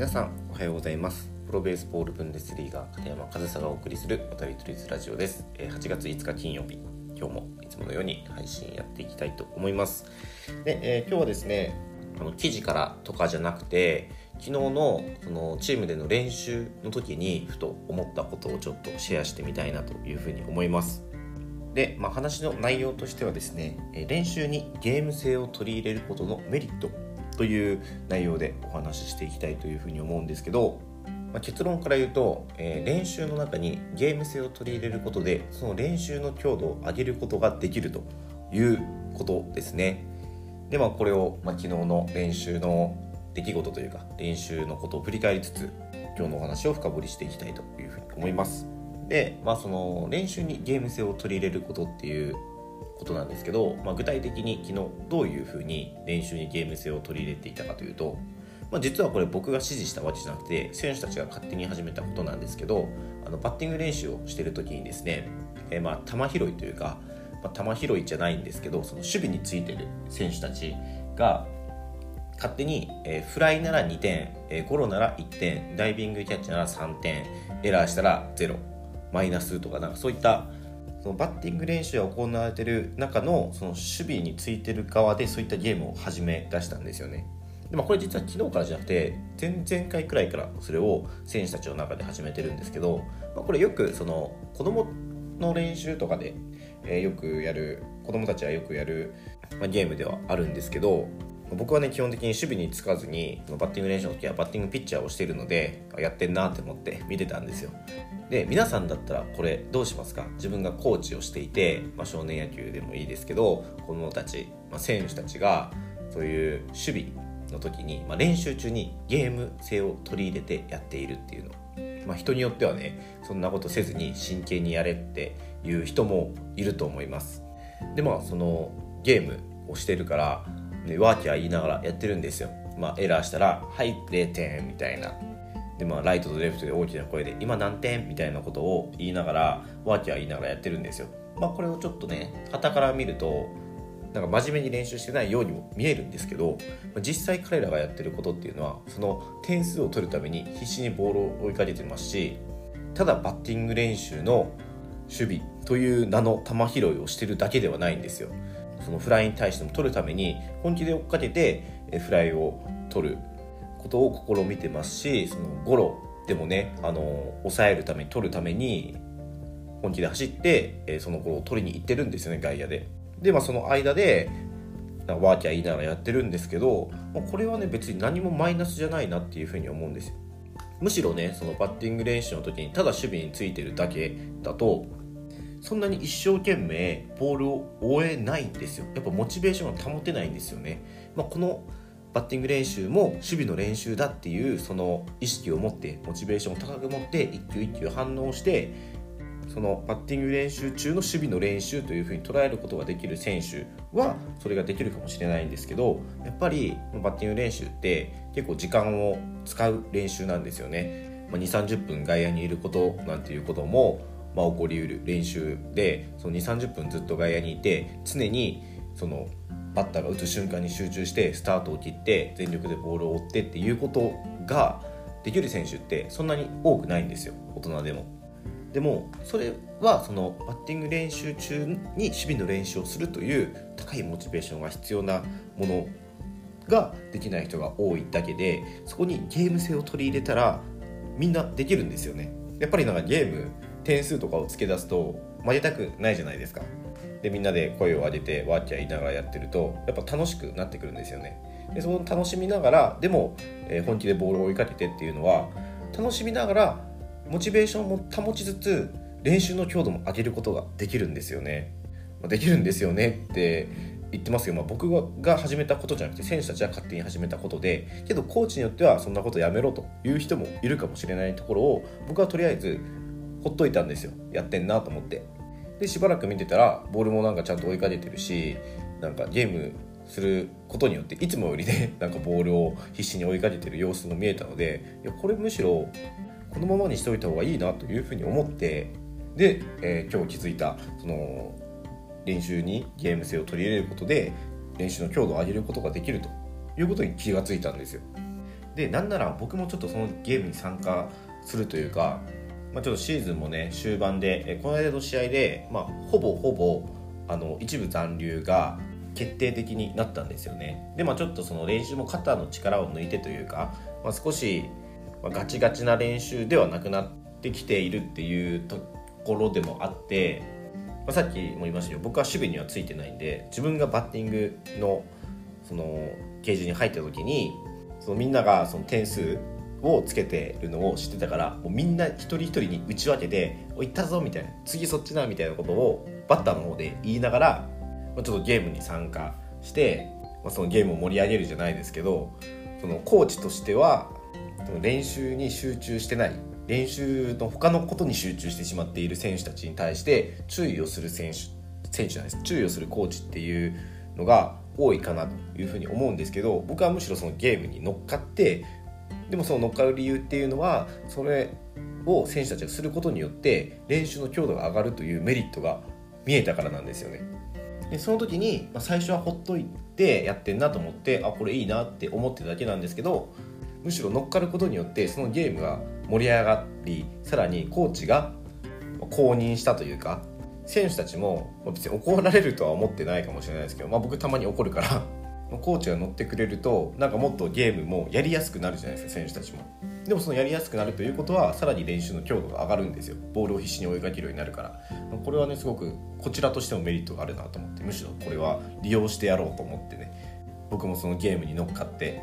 皆さんおはようございます。プロベースボールブンデスリーガー片山和沙がお送りする渡り鳥ラジオです。8月5日金曜日。今日もいつものように配信やっていきたいと思います。で、えー、今日はですねあの記事からとかじゃなくて昨日のそのチームでの練習の時にふと思ったことをちょっとシェアしてみたいなというふうに思います。で、まあ、話の内容としてはですね練習にゲーム性を取り入れることのメリットという内容でお話ししていきたいというふうに思うんですけど、まあ、結論から言うと、えー、練習の中にゲーム性を取り入れることでその練習の強度を上げることができるということですね。でまあこれを、まあ、昨日の練習の出来事というか練習のことを振り返りつつ今日のお話を深掘りしていきたいというふうに思います。で、まあ、その練習にゲーム性を取り入れることっていうことなんですけど、まあ、具体的に昨日どういうふうに練習にゲーム性を取り入れていたかというと、まあ、実はこれ僕が指示したわけじゃなくて選手たちが勝手に始めたことなんですけどあのバッティング練習をしてる時にですね、えー、まあ球拾いというか、まあ、球拾いじゃないんですけどその守備についてる選手たちが勝手に、えー、フライなら2点、えー、ゴロなら1点ダイビングキャッチなら3点エラーしたら0マイナスとかなんかそういったそのバッティング練習が行われてる中のその守備についてる側でそういったゲームを始め出したんですよね。でもこれ実は昨日からじゃなくて前々回くらいからそれを選手たちの中で始めてるんですけど、まあ、これよくその子供の練習とかで、え、よくやる子供たちはよくやる、まあ、ゲームではあるんですけど僕はね基本的に守備につかずにバッティング練習の時はバッティングピッチャーをしているのでやってんなって思って見てたんですよ。で皆さんだったらこれどうしますか？自分がコーチをしていて、まあ、少年野球でもいいですけど子供たち、まあ、選手たちがそういう守備の時に、まあ、練習中にゲーム性を取り入れてやっているっていうの。まあ、人によってはねそんなことせずに真剣にやれっていう人もいると思います。でまあそのゲームをしてるからでワーキャー言いながらやってるんですよ。まあ、エラーしたら「はい0点」みたいな。でまあ、ライトとレフトで大きな声で「今何点?」みたいなことを言いながらワーキャー言いながらやってるんですよ。まあ、これをちょっとね傍から見るとなんか真面目に練習してないようにも見えるんですけど実際彼らがやってることっていうのはその点数を取るために必死にボールを追いかけてますしただバッティング練習の守備という名の球拾いをしてるだけではないんですよ。そのフライに対しても取るために本気で追っかけてフライを取ることを試みてますしそのゴロでもねあの抑えるために取るために本気で走って、そのゴロを取りに行ってるんですよね外野で。でまあその間でワーキャー言いながらやってるんですけど、まあ、これはね別に何もマイナスじゃないなっていうふうに思うんですよ。むしろねそのバッティング練習の時にただ守備についてるだけだとそんなに一生懸命ボールを追えないんですよやっぱモチベーションが保てないんですよね、まあ、このバッティング練習も守備の練習だっていうその意識を持ってモチベーションを高く持って一球一球反応してそのバッティング練習中の守備の練習というふうに捉えることができる選手はそれができるかもしれないんですけどやっぱりバッティング練習って結構時間を使う練習なんですよね。まあ、2 3 0分外野にいることなんていうこともまあ、起こりうる練習でその2 3 0分ずっと外野にいて常にそのバッターが打つ瞬間に集中してスタートを切って全力でボールを追ってっていうことができる選手ってそんなに多くないんですよ大人でも。でもそれはそのバッティング練習中に守備の練習をするという高いモチベーションが必要なものができない人が多いだけでそこにゲーム性を取り入れたらみんなできるんですよね。やっぱりなんかゲーム点数とかをつけ出すと負けたくないじゃないですか。でみんなで声を上げてワーキャー言いながらやってるとやっぱ楽しくなってくるんですよね。でその楽しみながらでも、えー、本気でボールを追いかけてっていうのは楽しみながらモチベーションも保ちつつ練習の強度も上げることができるんですよね。できるんですよねって言ってますけど、まあ、僕が始めたことじゃなくて選手たちは勝手に始めたことでけどコーチによってはそんなことやめろという人もいるかもしれないところを僕はとりあえずほっといたんですよやってんなと思ってでしばらく見てたらボールもなんかちゃんと追いかけてるしなんかゲームすることによっていつもよりね なんかボールを必死に追いかけてる様子も見えたのでいやこれむしろこのままにしておいた方がいいなというふうに思ってで、えー、今日気づいたその練習にゲーム性を取り入れることで練習の強度を上げることができるということに気がついたんですよ。でなんなら僕もちょっとそのゲームに参加するというか、まあ、ちょっとシーズンもね終盤で、この間の試合で、まあ、ほぼほぼあの一部残留が決定的になったんですよね。でまあちょっとその練習も肩の力を抜いてというか、まあ、少しガチガチな練習ではなくなってきているっていうところでもあって、まあ、さっきも言いましたけど僕は守備にはついてないんで自分がバッティングのそのケージに入った時にそのみんながその点数をつけてるのを知ってたからもうみんな一人一人に打ち分けて「おいったぞ」みたいな「次そっちな」みたいなことをバッターの方で言いながら、まあ、ちょっとゲームに参加して、まあ、そのゲームを盛り上げるじゃないですけどそのコーチとしては練習に集中してない練習の他のことに集中してしまっている選手たちに対して注意をする選手選手なんです。注意をするコーチっていうのが多いかなというふうに思うんですけど僕はむしろそのゲームに乗っかってでもその乗っかる理由っていうのはそれを選手たちがすることによって練習の強度が上がるというメリットが見えたからなんですよね。でその時に、まあ、最初はほっといてやってんなと思ってあこれいいなって思ってただけなんですけどむしろ乗っかることによってそのゲームが盛り上がりさらにコーチが公認したというか選手たちも別に怒られるとは思ってないかもしれないですけど、まあ、僕たまに怒るからコーチが乗ってくれるとなんかもっとゲームもやりやすくなるじゃないですか選手たちも。でもそのやりやすくなるということはさらに練習の強度が上がるんですよ。ボールを必死に追いかけるようになるから。これはねすごくこちらとしてもメリットがあるなと思って。むしろこれは利用してやろうと思ってね。僕もそのゲームに乗っかって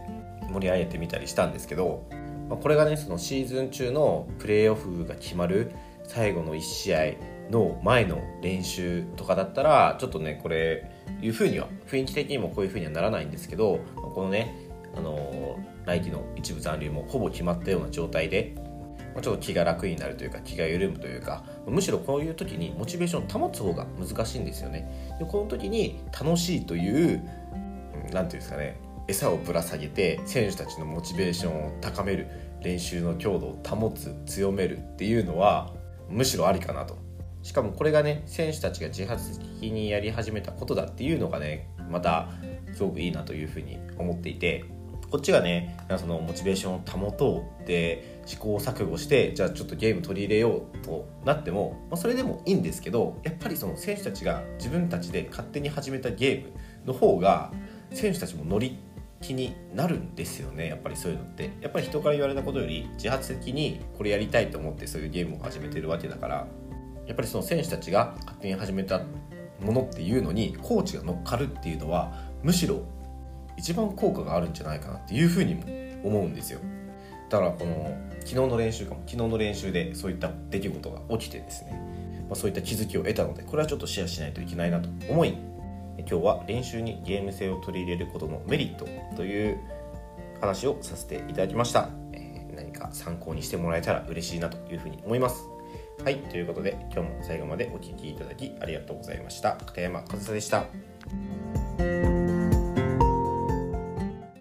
盛り上げてみたりしたんですけどまあこれがねそのシーズン中のプレーオフが決まる最後の1試合の前の練習とかだったらちょっとねこれいうふうには雰囲気的にもこういうふうにはならないんですけどこのねあの来季の一部残留もほぼ決まったような状態でちょっと気が楽になるというか気が緩むというかむしろこういう時にモチベーションを保つ方が難しいんですよね。でこの時に楽しいという何て言うんですかね餌をぶら下げて選手たちのモチベーションを高める練習の強度を保つ強めるっていうのはむしろありかなと。しかもこれがね選手たちが自発的にやり始めたことだっていうのがねまたすごくいいなというふうに思っていてこっちがねそのモチベーションを保とうって試行錯誤してじゃあちょっとゲーム取り入れようとなっても、まあ、それでもいいんですけどやっぱりその選手たちが自分たちで勝手に始めたゲームの方が選手たちも乗り気になるんですよねやっぱりそういうのって。やっぱり人から言われたことより自発的にこれやりたいと思ってそういうゲームを始めてるわけだから。やっぱりその選手たちが勝手に始めたものっていうのにコーチが乗っかるっていうのはむしろ一番効果があるんじゃないかなっていうふうにも思うんですよ。だからこの昨日の練習かも昨日の練習でそういった出来事が起きてですね、まあ、そういった気づきを得たのでこれはちょっとシェアしないといけないなと思い今日は練習にゲーム性を取り入れることのメリットという話をさせていただきました、え、何か参考にしてもらえたら嬉しいなというふうに思います。はいということで今日も最後までお聴きいただきありがとうございました。片山和沙でした。